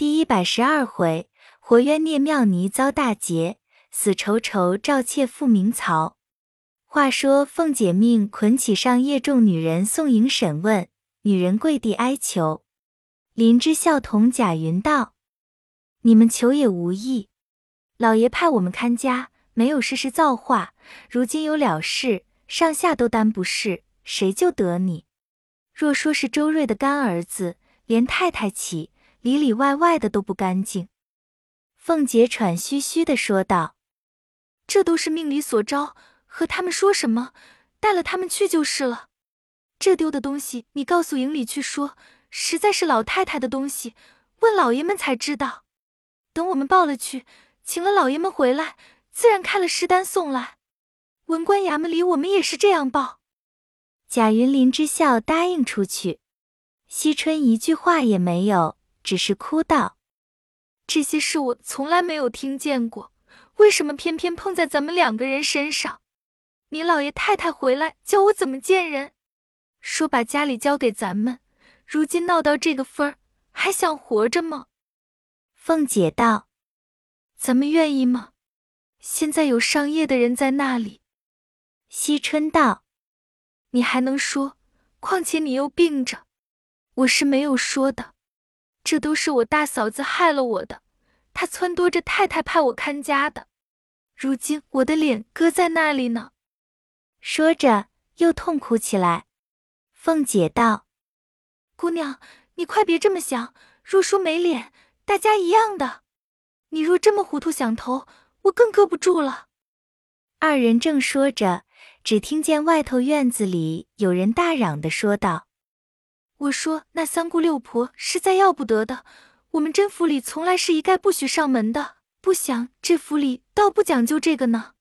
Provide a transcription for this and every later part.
第一百十二回，活冤聂妙尼遭大劫，死仇仇赵妾复明曹。话说凤姐命捆起上夜众女人送迎审问，女人跪地哀求。林之孝同贾云道：“你们求也无益，老爷派我们看家，没有事事造化。如今有了事，上下都担不是，谁救得你？若说是周瑞的干儿子，连太太起。”里里外外的都不干净。凤姐喘吁吁的说道：“这都是命里所招，和他们说什么？带了他们去就是了。这丢的东西，你告诉营里去说，实在是老太太的东西，问老爷们才知道。等我们报了去，请了老爷们回来，自然开了尸单送来。文官衙门里，我们也是这样报。”贾云林之笑答应出去，惜春一句话也没有。只是哭道：“这些事我从来没有听见过，为什么偏偏碰在咱们两个人身上？你老爷太太回来叫我怎么见人？说把家里交给咱们，如今闹到这个份儿，还想活着吗？”凤姐道：“咱们愿意吗？现在有上夜的人在那里。”惜春道：“你还能说？况且你又病着，我是没有说的。”这都是我大嫂子害了我的，她撺掇着太太派我看家的。如今我的脸搁在那里呢？说着又痛哭起来。凤姐道：“姑娘，你快别这么想。若说没脸，大家一样的。你若这么糊涂想投，我更搁不住了。”二人正说着，只听见外头院子里有人大嚷的说道。我说那三姑六婆实在要不得的，我们甄府里从来是一概不许上门的。不想这府里倒不讲究这个呢。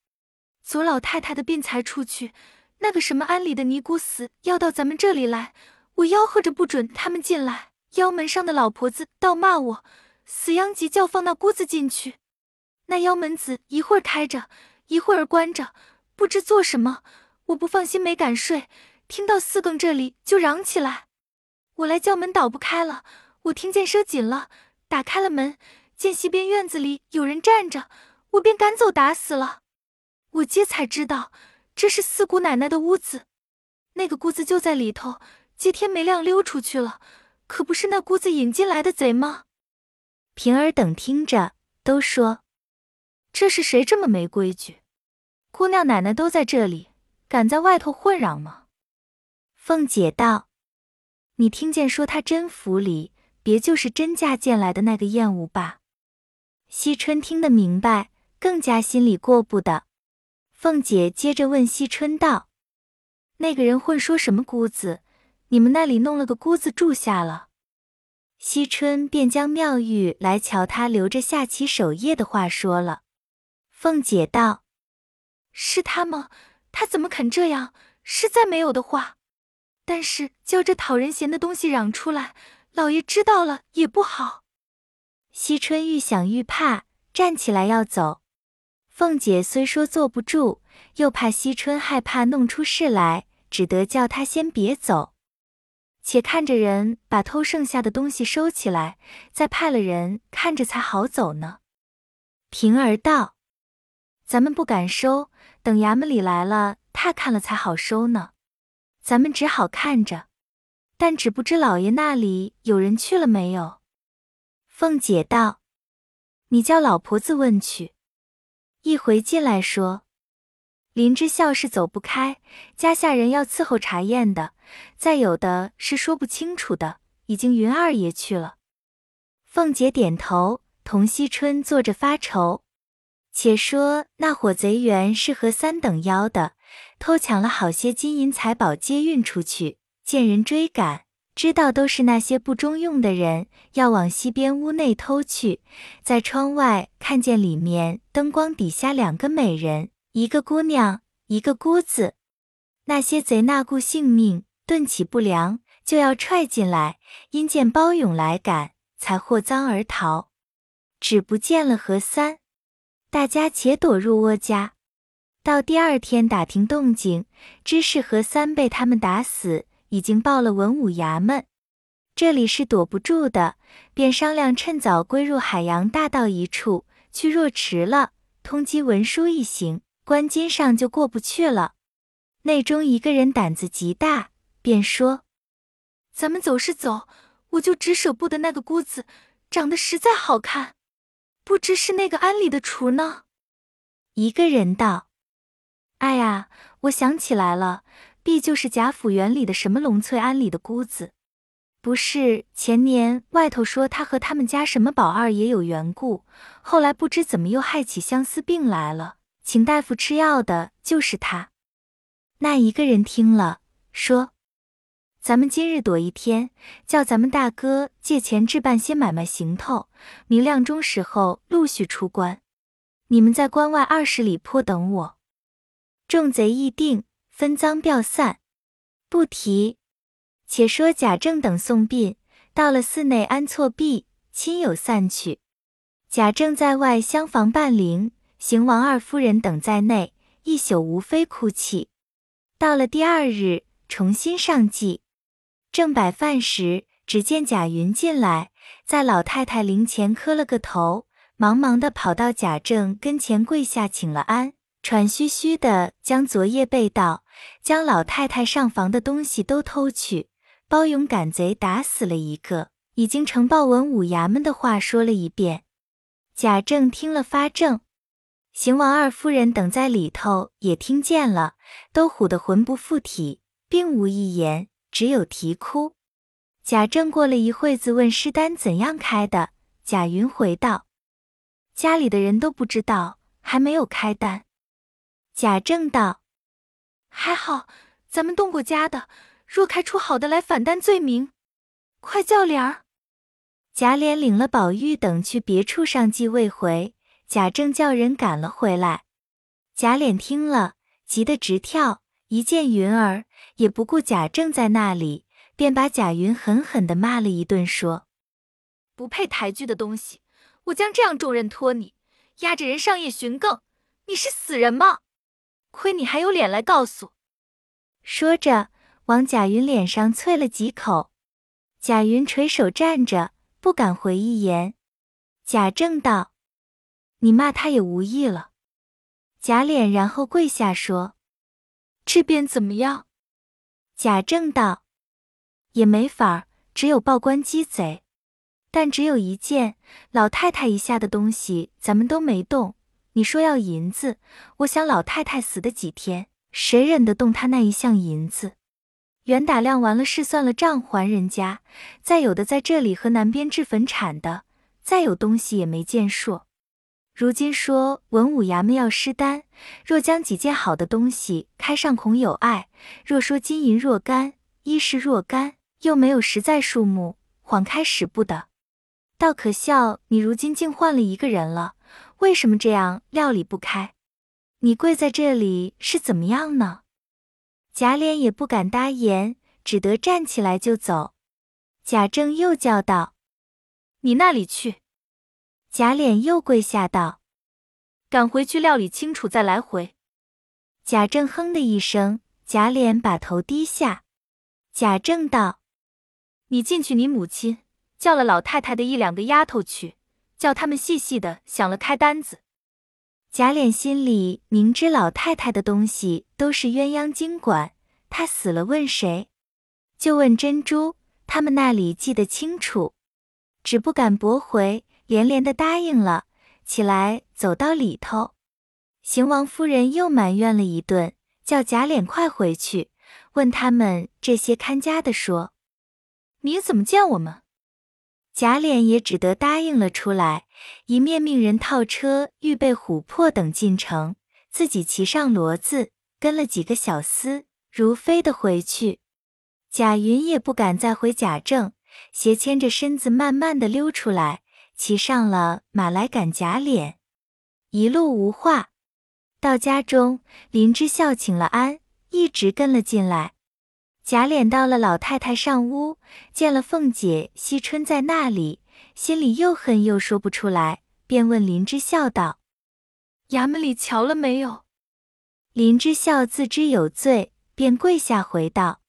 左老太太的病才出去，那个什么安里的尼姑死要到咱们这里来，我吆喝着不准他们进来。腰门上的老婆子倒骂我，死殃急叫放那姑子进去。那腰门子一会儿开着，一会儿关着，不知做什么。我不放心，没敢睡，听到四更这里就嚷起来。我来叫门，倒不开了。我听见声紧了，打开了门，见西边院子里有人站着，我便赶走，打死了。我接才知道，这是四姑奶奶的屋子，那个姑子就在里头。接天没亮溜出去了，可不是那姑子引进来的贼吗？平儿等听着，都说：“这是谁这么没规矩？姑娘奶奶都在这里，敢在外头混嚷吗？”凤姐道。你听见说他真府里，别就是甄家见来的那个厌恶吧？惜春听得明白，更加心里过不得。凤姐接着问惜春道：“那个人混说什么姑子？你们那里弄了个姑子住下了？”惜春便将妙玉来瞧他留着下棋守夜的话说了。凤姐道：“是他吗？他怎么肯这样？实在没有的话。”但是叫这讨人嫌的东西嚷出来，老爷知道了也不好。惜春愈想愈怕，站起来要走。凤姐虽说坐不住，又怕惜春害怕弄出事来，只得叫他先别走，且看着人把偷剩下的东西收起来，再派了人看着才好走呢。平儿道：“咱们不敢收，等衙门里来了，他看了才好收呢。”咱们只好看着，但只不知老爷那里有人去了没有。凤姐道：“你叫老婆子问去。”一回进来说：“林之孝是走不开，家下人要伺候查验的，再有的是说不清楚的，已经云二爷去了。”凤姐点头，同惜春坐着发愁。且说那伙贼原是和三等妖的。偷抢了好些金银财宝，接运出去。见人追赶，知道都是那些不中用的人，要往西边屋内偷去。在窗外看见里面灯光底下两个美人，一个姑娘，一个姑子。那些贼那顾性命，顿起不良，就要踹进来。因见包勇来赶，才获赃而逃。只不见了何三，大家且躲入窝家。到第二天打听动静，知是何三被他们打死，已经报了文武衙门。这里是躲不住的，便商量趁早归入海洋大道一处去。若迟了，通缉文书一行，关金上就过不去了。内中一个人胆子极大，便说：“咱们走是走，我就只舍不得那个姑子，长得实在好看，不知是那个庵里的厨呢？”一个人道：“哎呀，我想起来了，必就是贾府园里的什么龙翠庵里的姑子。不是前年外头说他和他们家什么宝二爷有缘故，后来不知怎么又害起相思病来了，请大夫吃药的就是他。”那一个人听了，说：“咱们今日躲一天，叫咱们大哥借钱置办些买卖行头，明亮中时候陆续出关。你们在关外二十里坡等我。”众贼议定，分赃票散，不提。且说贾政等送殡，到了寺内安错毕，亲友散去。贾政在外厢房伴灵，邢王二夫人等在内，一宿无非哭泣。到了第二日，重新上祭，正摆饭时，只见贾云进来，在老太太灵前磕了个头，忙忙的跑到贾政跟前跪下请了安，喘吁吁的将昨夜被盗、将老太太上房的东西都偷去，包勇赶贼打死了一个，已经呈报文武衙门的话说了一遍。贾政听了发怔。邢王二夫人等在里头也听见了，都唬得魂不附体，并无一言，只有啼哭。贾政过了一会子，问尸单怎样开的。贾云回道：“家里的人都不知道，还没有开单。”贾政道：“还好，咱们动过家的，若开出好的来反担罪名，快叫脸儿。”贾琏领了宝玉等去别处上祭未回。贾政叫人赶了回来，贾琏听了，急得直跳。一见云儿，也不顾贾政在那里，便把贾云狠狠地骂了一顿，说：“不配抬举的东西！我将这样重任托你，押着人上夜巡更，你是死人吗？亏你还有脸来告诉！”说着，往贾云脸上啐了几口。贾云垂手站着，不敢回一言。贾政道。你骂他也无益了，贾琏然后跪下说：“这便怎么样？”贾政道：“也没法儿，只有报官鸡贼。但只有一件老太太遗下的东西，咱们都没动。你说要银子，我想老太太死的几天，谁忍得动她那一项银子？原打量完了是，算了账还人家。再有的在这里和南边置坟产的，再有东西也没见数。”如今说文武衙门要施单，若将几件好的东西开上，恐有碍；若说金银若干，衣饰若干，又没有实在数目，谎开使不得。倒可笑，你如今竟换了一个人了，为什么这样料理不开？你跪在这里是怎么样呢？贾琏也不敢答言，只得站起来就走。贾政又叫道：“你那里去？”贾琏又跪下道：“赶回去料理清楚，再来回。”贾政哼的一声，贾琏把头低下。贾政道：“你进去，你母亲叫了老太太的一两个丫头去，叫他们细细的想了开单子。”贾琏心里明知老太太的东西都是鸳鸯经管，他死了问谁？就问珍珠，他们那里记得清楚，只不敢驳回。连连的答应了起来，走到里头，邢王夫人又埋怨了一顿，叫贾琏快回去，问他们这些看家的说：“你怎么见我们？”贾琏也只得答应了出来，一面命人套车，预备琥珀等进城，自己骑上骡子，跟了几个小厮，如飞的回去。贾云也不敢再回贾政，斜牵着身子，慢慢的溜出来。骑上了马来赶贾琏，一路无话。到家中，林之孝请了安，一直跟了进来。贾琏到了老太太上屋，见了凤姐、惜春在那里，心里又恨又说不出来，便问林之孝道：“衙门里瞧了没有？”林之孝自知有罪，便跪下回道：“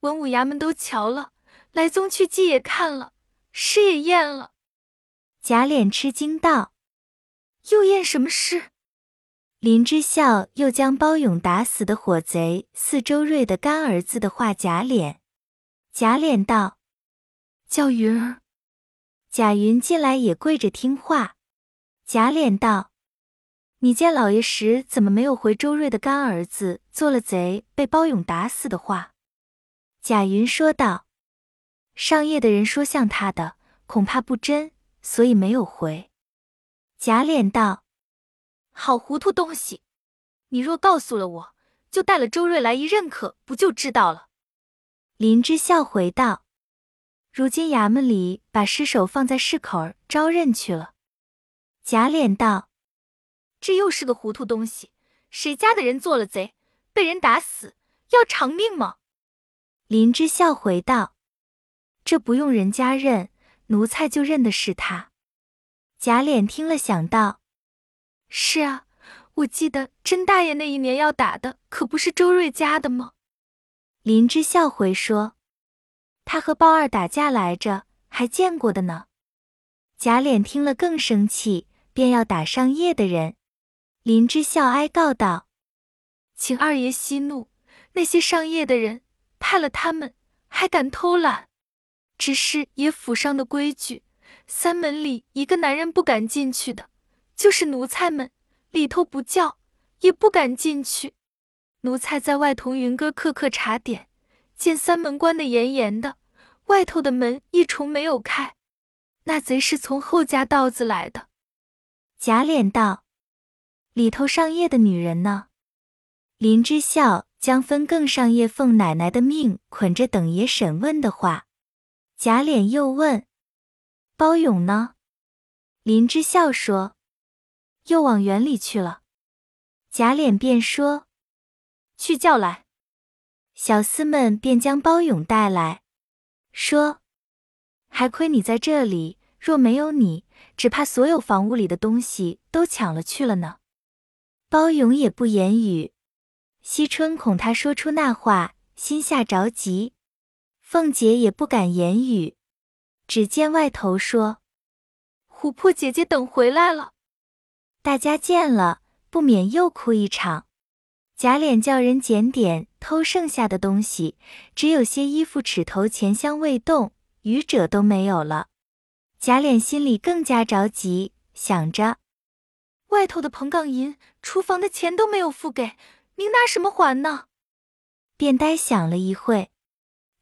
文武衙门都瞧了，来宗去祭也看了，诗也验了。贾琏吃惊道：“又验什么诗？”林之孝又将包勇打死的火贼四周瑞的干儿子的话贾琏。贾琏道：“叫云儿。”贾云进来也跪着听话。贾琏道：“你见老爷时，怎么没有回周瑞的干儿子做了贼，被包勇打死的话？”贾云说道：“上夜的人说像他的，恐怕不真，所以没有回。”贾琏道：“好糊涂东西！你若告诉了我，就带了周瑞来一认可，不就知道了？”林之孝回道：“如今衙门里把尸首放在市口儿招认去了。”贾琏道：“这又是个糊涂东西！谁家的人做了贼，被人打死，要偿命吗？”林之孝回道：“这不用人家认，奴才就认的是他。”贾琏听了，想到：“是啊，我记得甄大爷那一年要打的，可不是周瑞家的吗？”林之孝回说：“他和包二打架来着，还见过的呢。”贾琏听了更生气，便要打上夜的人。林之孝哀告道：“请二爷息怒，那些上夜的人，派了他们，还敢偷懒？只是爷府上的规矩，三门里一个男人不敢进去的，就是奴才们里头不叫，也不敢进去。”奴才在外同云哥刻刻查点，见三门关得严严的，外头的门一重没有开。那贼是从后家道子来的。贾琏道：“里头上夜的女人呢？”林之孝将分更上夜奉奶奶的命，捆着等爷审问的话。贾琏又问：“包勇呢？”林之孝说：“又往园里去了。”贾琏便说。去叫来，小厮们便将包勇带来，说：“还亏你在这里，若没有你，只怕所有房屋里的东西都抢了去了呢。”包勇也不言语。惜春恐他说出那话，心下着急。凤姐也不敢言语，只见外头说：“琥珀姐姐等回来了。”大家见了，不免又哭一场。贾琏叫人检点偷剩下的东西，只有些衣服尺头钱箱未动，余者都没有了。贾琏心里更加着急，想着外头的棚杠银、厨房的钱都没有付给，您拿什么还呢？便呆想了一会，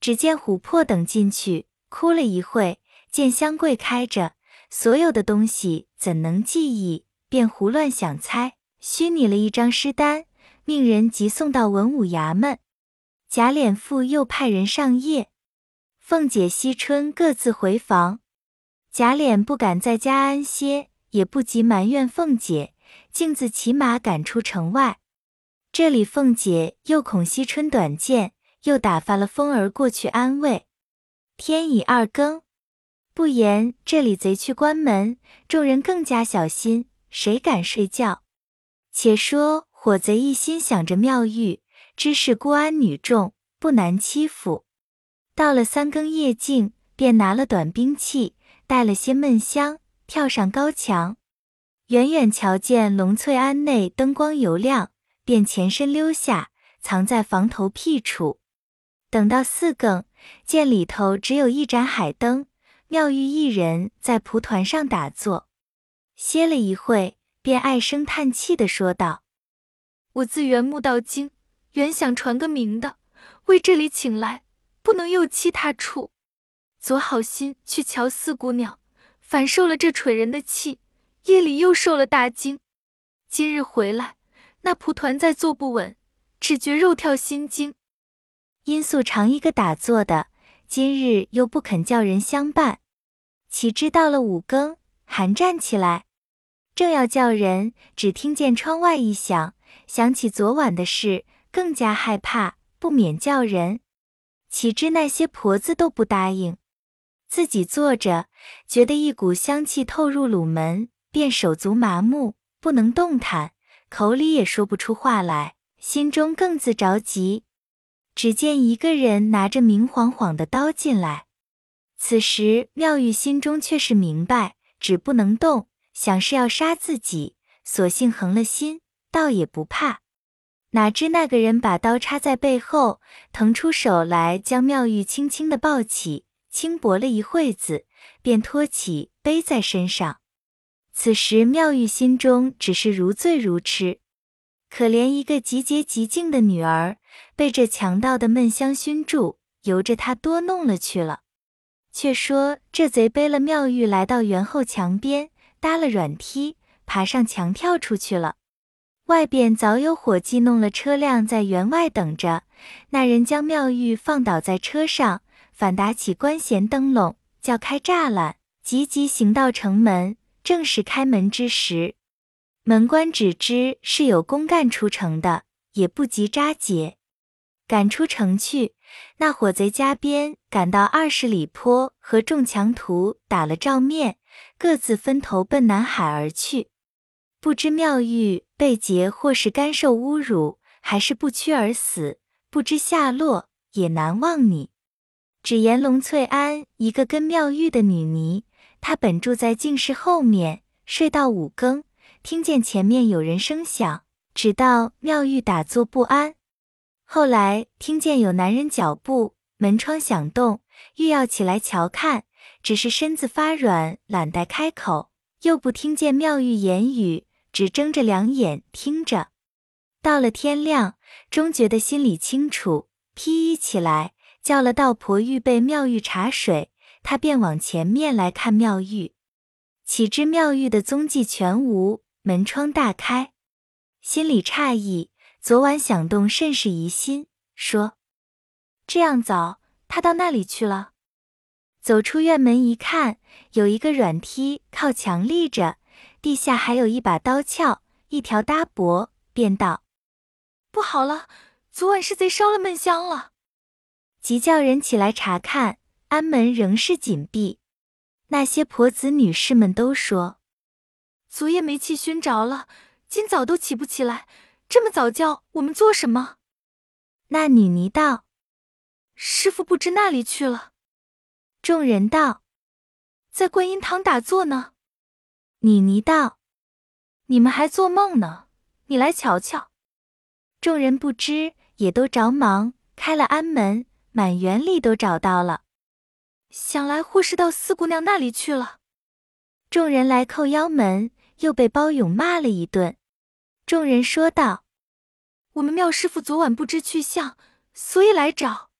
只见琥珀等进去，哭了一会，见箱柜开着，所有的东西怎能记忆？便胡乱想猜，虚拟了一张诗单。命人急送到文武衙门，贾琏复又派人上夜，凤姐、惜春各自回房。贾琏不敢在家安歇，也不急埋怨凤姐，径自骑马赶出城外。这里凤姐又恐惜春短见，又打发了风儿过去安慰。天已二更，不言这里贼去关门，众人更加小心，谁敢睡觉？且说。火贼一心想着妙玉，知是孤安女众，不难欺负。到了三更夜静，便拿了短兵器，带了些闷香，跳上高墙。远远瞧见龙翠庵内灯光油亮，便前身溜下，藏在房头僻处。等到四更，见里头只有一盏海灯，妙玉一人在蒲团上打坐，歇了一会，便唉声叹气的说道。我自缘木到京，原想传个名的，为这里请来，不能又欺他处。昨好心去瞧四姑娘，反受了这蠢人的气，夜里又受了大惊。今日回来，那蒲团再坐不稳，只觉肉跳心惊。因素常一个打坐的，今日又不肯叫人相伴，岂知到了五更，寒战起来，正要叫人，只听见窗外一响。想起昨晚的事，更加害怕，不免叫人。岂知那些婆子都不答应，自己坐着，觉得一股香气透入鲁门，便手足麻木，不能动弹，口里也说不出话来，心中更自着急。只见一个人拿着明晃晃的刀进来，此时妙玉心中却是明白，只不能动，想是要杀自己，索性横了心，倒也不怕。哪知那个人把刀插在背后，腾出手来，将妙玉轻轻的抱起，轻薄了一会子，便托起背在身上。此时妙玉心中只是如醉如痴，可怜一个极洁极静的女儿，被这强盗的闷香熏住，由着他多弄了去了。却说这贼背了妙玉来到园后墙边，搭了软梯，爬上墙跳出去了。外边早有伙计弄了车辆在园外等着，那人将妙玉放倒在车上，反打起关衔灯笼，叫开栅栏，急急行到城门。正是开门之时，门官只知是有公干出城的，也不及扎解，赶出城去。那伙贼加鞭赶到二十里坡，和众强徒打了照面，各自分头奔南海而去。不知妙玉被劫，或是甘受侮辱，还是不屈而死，不知下落，也难忘你。只言龙翠庵一个跟妙玉的女尼，她本住在净室后面，睡到五更，听见前面有人声响，直到妙玉打坐不安。后来听见有男人脚步，门窗响动，欲要起来瞧看，只是身子发软，懒得开口，又不听见妙玉言语。只睁着两眼听着，到了天亮，终觉得心里清楚，披衣起来，叫了道婆预备妙玉茶水。他便往前面来看妙玉，岂知妙玉的踪迹全无，门窗大开，心里诧异。昨晚响动甚是疑心，说：“这样早，他到那里去了？”走出院门一看，有一个软梯靠墙立着。地下还有一把刀鞘，一条搭脖，便道：“不好了，昨晚是贼烧了闷香了。”即叫人起来查看，安门仍是紧闭。那些婆子女士们都说：“昨夜煤气熏着了，今早都起不起来。这么早叫我们做什么？”那女尼道：“师傅不知那里去了。”众人道：“在观音堂打坐呢。”女尼道：“你们还做梦呢？你来瞧瞧。”众人不知，也都着忙开了安门，满园里都找到了。想来或是到四姑娘那里去了。众人来叩腰门，又被包勇骂了一顿。众人说道：“我们妙师傅昨晚不知去向，所以来找，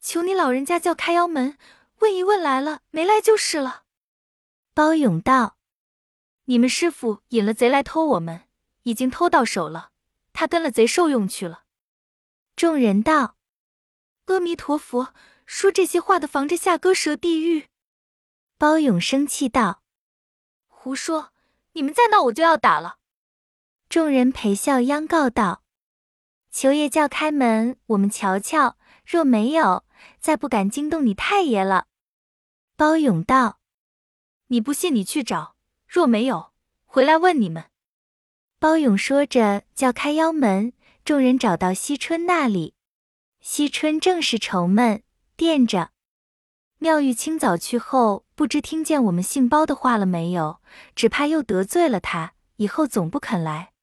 求你老人家叫开腰门，问一问来了没来就是了。”包勇道。你们师傅引了贼来偷我们，已经偷到手了。他跟了贼受用去了。众人道：“阿弥陀佛，说这些话的防着下割舌地狱。”包勇生气道：“胡说！你们再闹，我就要打了。”众人陪笑央告道：“求爷叫开门，我们瞧瞧。若没有，再不敢惊动你太爷了。”包勇道：“你不信，你去找。”若没有，回来问你们。包勇说着，叫开腰门。众人找到惜春那里，惜春正是愁闷，惦着妙玉清早去后，不知听见我们姓包的话了没有？只怕又得罪了他，以后总不肯来。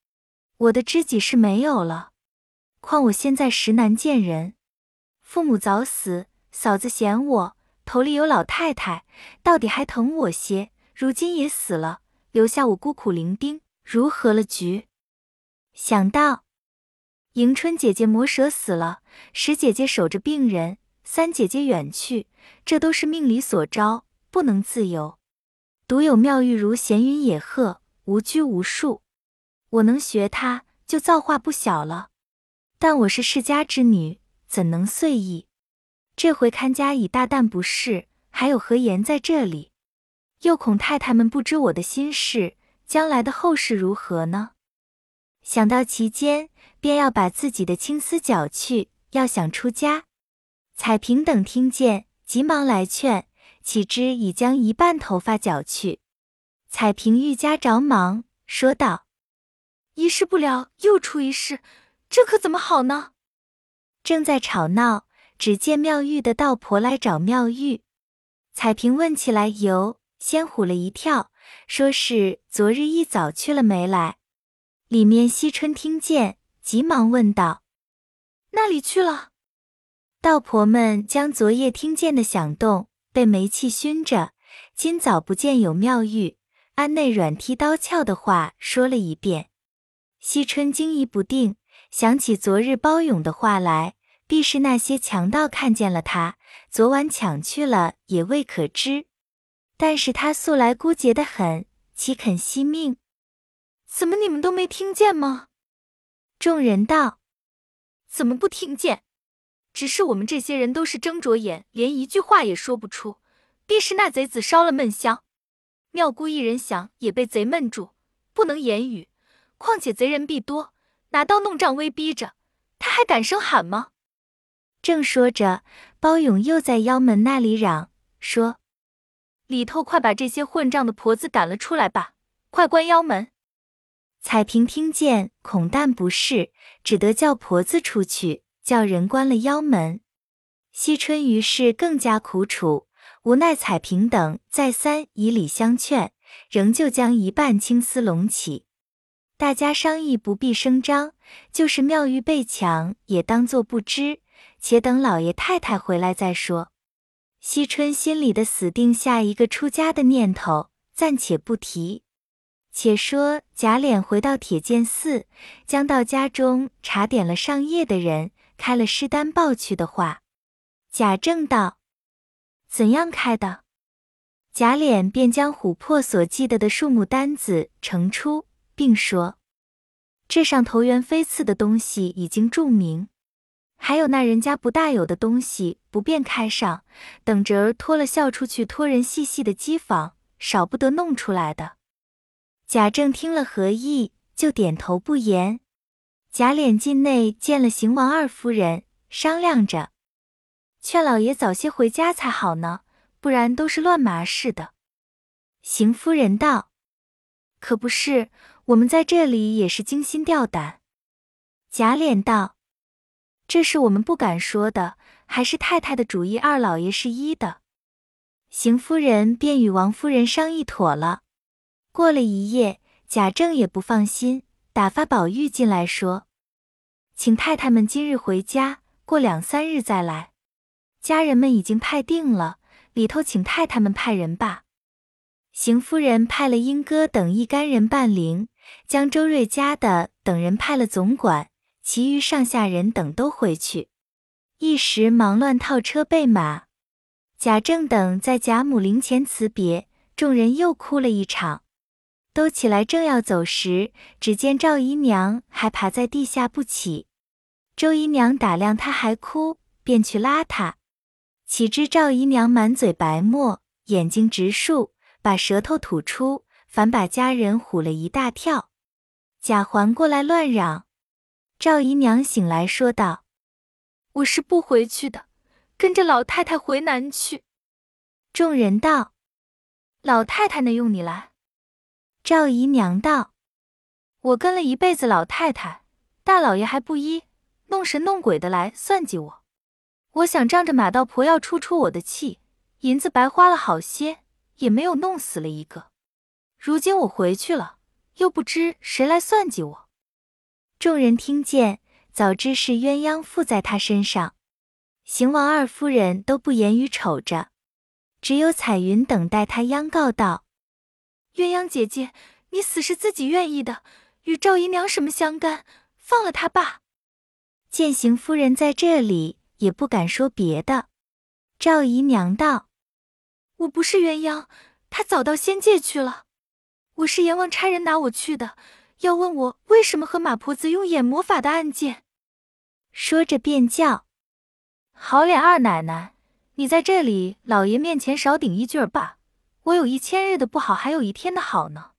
我的知己是没有了，况我现在实难见人。父母早死，嫂子嫌我，头里有老太太，到底还疼我些。如今也死了，留下我孤苦伶仃，如何了局？想到迎春姐姐魔蛇死了，十姐姐守着病人，三姐姐远去，这都是命里所招，不能自由。独有妙玉如闲云野鹤，无拘无束。我能学她，就造化不小了。但我是世家之女，怎能遂意？这回看家已大但不是，还有何言在这里？又恐太太们不知我的心事，将来的后事如何呢？想到其间，便要把自己的青丝绞去，要想出家。彩萍等听见，急忙来劝，岂知已将一半头发绞去。彩萍愈加着忙，说道：“一事不了，又出一事，这可怎么好呢？”正在吵闹，只见妙玉的道婆来找妙玉。彩萍问起来，由先唬了一跳，说是昨日一早去了没来。里面惜春听见，急忙问道：“那里去了？”道婆们将昨夜听见的响动，被煤气熏着，今早不见有妙玉，安内软踢刀鞘的话说了一遍。惜春惊疑不定，想起昨日包勇的话来，必是那些强盗看见了他，昨晚抢去了，也未可知。但是他素来孤洁的很，岂肯惜命？怎么你们都没听见吗？众人道：怎么不听见？只是我们这些人都是睁着眼，连一句话也说不出。必是那贼子烧了闷香，妙姑一人想也被贼闷住，不能言语。况且贼人必多，拿刀弄杖威逼着，他还敢声喊吗？正说着，包勇又在腰门那里嚷说：“里头快把这些混账的婆子赶了出来吧！快关腰门！”彩萍听见，恐但不是，只得叫婆子出去。叫人关了腰门，惜春于是更加苦楚，无奈彩萍等再三以礼相劝，仍旧将一半青丝拢起。大家商议不必声张，就是妙玉被抢，也当作不知，且等老爷太太回来再说。惜春心里的死定下一个出家的念头，暂且不提。且说贾琏回到铁剑寺，将到家中查点了上夜的人。开了尸单报去的话，贾政道：“怎样开的？”贾琏便将琥珀所记得的数目单子呈出，并说：“这上头元飞刺的东西已经注明，还有那人家不大有的东西不便开上，等着儿托了笑出去托人细细的机房，少不得弄出来的。”贾政听了何意，就点头不言。贾琏进内见了邢王二夫人，商量着，劝老爷早些回家才好呢，不然都是乱麻似的。邢夫人道：“可不是，我们在这里也是惊心吊胆。”贾琏道：“这是我们不敢说的，还是太太的主意，二老爷是一的。”邢夫人便与王夫人商议妥了。过了一夜，贾政也不放心，打发宝玉进来说。请太太们今日回家，过两三日再来。家人们已经派定了，里头请太太们派人吧。邢夫人派了英哥等一干人伴灵，将周瑞家的等人派了总管，其余上下人等都回去。一时忙乱套车备马。贾政等在贾母灵前辞别，众人又哭了一场。都起来正要走时，只见赵姨娘还爬在地下不起。周姨娘打量她还哭，便去拉她。岂知赵姨娘满嘴白沫，眼睛直竖，把舌头吐出，反把家人唬了一大跳。贾环过来乱嚷。赵姨娘醒来说道：“我是不回去的，跟着老太太回南去。”众人道：“老太太能用你来？”赵姨娘道：“我跟了一辈子老太太，大老爷还不依。”弄神弄鬼的来算计我，我想仗着马道婆要出出我的气，银子白花了好些，也没有弄死了一个。如今我回去了，又不知谁来算计我。众人听见，早知是鸳鸯附在他身上。邢王二夫人都不言语，瞅着，只有彩云等待他央告道：“鸳鸯姐姐，你死是自己愿意的，与赵姨娘什么相干？放了他吧。”见邢夫人在这里，也不敢说别的。赵姨娘道：“我不是鸳鸯，她早到仙界去了。我是阎王差人拿我去的，要问我为什么和马婆子用眼魔法的案件。”说着便叫：“好脸二奶奶，你在这里老爷面前少顶一句儿吧。我有一千日的不好，还有一天的好呢。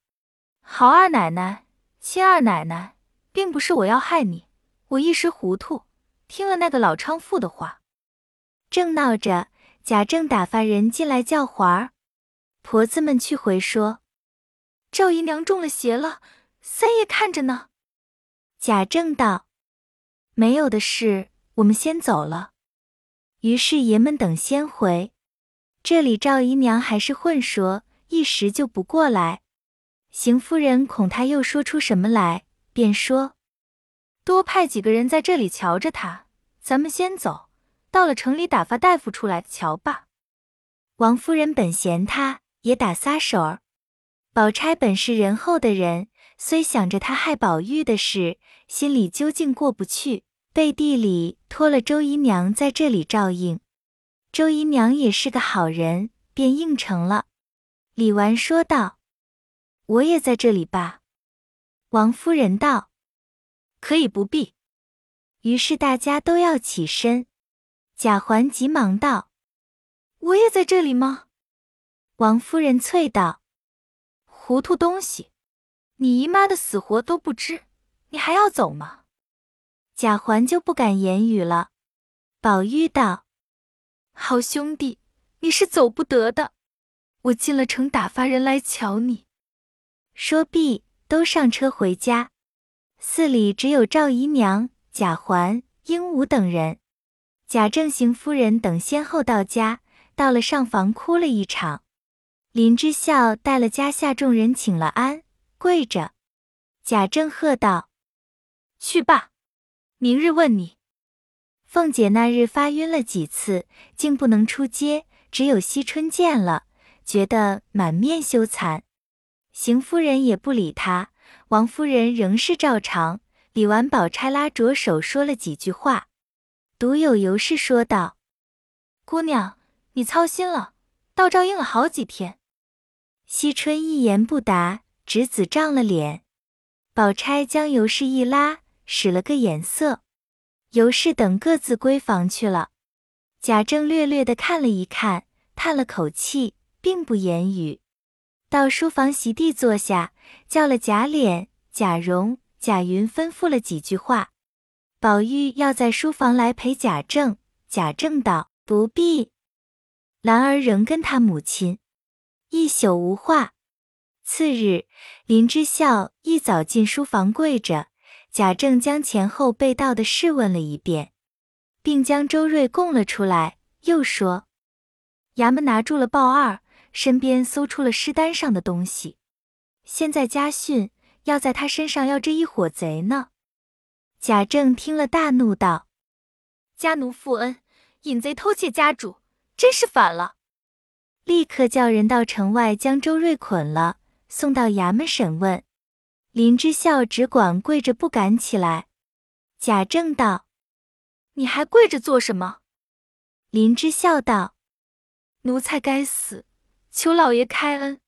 好二奶奶，亲二奶奶，并不是我要害你。”我一时糊涂，听了那个老娼妇的话，正闹着，贾政打发人进来叫环儿，婆子们去回说，赵姨娘中了邪了，三爷看着呢。贾政道：“没有的事，我们先走了。”于是爷们等先回。这里赵姨娘还是混说，一时就不过来。邢夫人恐他又说出什么来，便说：“多派几个人在这里瞧着他，咱们先走，到了城里打发大夫出来瞧吧。”王夫人本嫌他也打撒手儿。宝钗本是仁厚的人，虽想着他害宝玉的事，心里究竟过不去，背地里托了周姨娘在这里照应。周姨娘也是个好人，便应承了。李纨说道：“我也在这里吧。”王夫人道：“可以不必。”于是大家都要起身。贾环急忙道：“我也在这里吗？”王夫人啐道：“糊涂东西，你姨妈的死活都不知，你还要走吗？”贾环就不敢言语了。宝玉道。好兄弟，你是走不得的。我进了城，打发人来瞧你。说毕，都上车回家。寺里只有赵姨娘、贾环、鹦鹉等人。贾政、邢夫人等先后到家，到了上房，哭了一场。林之孝带了家下众人请了安，跪着。贾政喝道：“去罢，明日问你。”凤姐那日发晕了几次，竟不能出街，只有惜春见了，觉得满面羞惭。邢夫人也不理她，王夫人仍是照常。李纨、宝钗拉着手说了几句话，独有尤氏说道：“姑娘，你操心了，倒照应了好几天。”惜春一言不答，侄子涨了脸。宝钗将尤氏一拉，使了个眼色。尤氏等各自归房去了。贾政略略的看了一看，叹了口气，并不言语。到书房席地坐下，叫了贾琏、贾蓉、贾云，吩咐了几句话。宝玉要在书房来陪贾政，贾政道不必。兰儿仍跟他母亲，一宿无话。次日，林之孝一早进书房跪着。贾政将前后被盗的事问了一遍，并将周瑞供了出来，又说：“衙门拿住了鲍二，身边搜出了尸单上的东西，现在家训要在他身上要这一伙贼呢。”贾政听了大怒，道：“家奴负恩，引贼偷窃家主，真是反了！”立刻叫人到城外将周瑞捆了，送到衙门审问。林之孝只管跪着，不敢起来。贾政道：“你还跪着做什么？”林之孝道：“奴才该死，求老爷开恩。”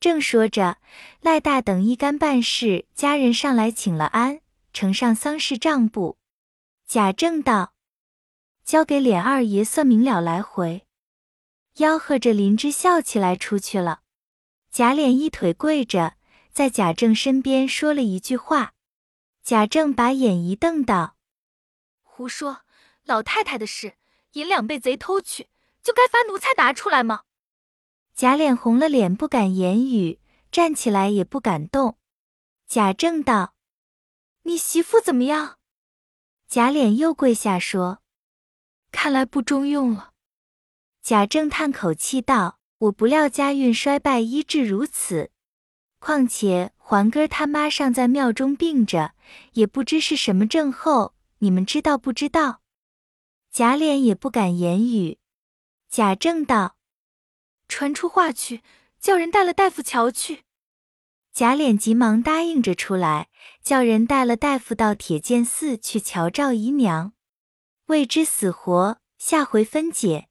正说着，赖大等一干办事家人上来请了安，呈上丧事账簿。贾政道：“交给琏二爷算明了来回。”吆喝着林之孝起来出去了。贾琏一腿跪着。在贾政身边说了一句话，贾政把眼一瞪道：“胡说！老太太的事，银两被贼偷去，就该罚奴才拿出来吗？”贾琏红了脸，不敢言语，站起来也不敢动。贾政道：“你媳妇怎么样？”贾琏又跪下说：“看来不中用了。”贾政叹口气道：“我不料家运衰败，医治如此。”况且环哥他妈尚在庙中病着，也不知是什么症候，你们知道不知道？贾琏也不敢言语。贾政道：“传出话去，叫人带了大夫瞧去。”贾琏急忙答应着出来，叫人带了大夫到铁剑寺去瞧赵姨娘，未知死活，下回分解。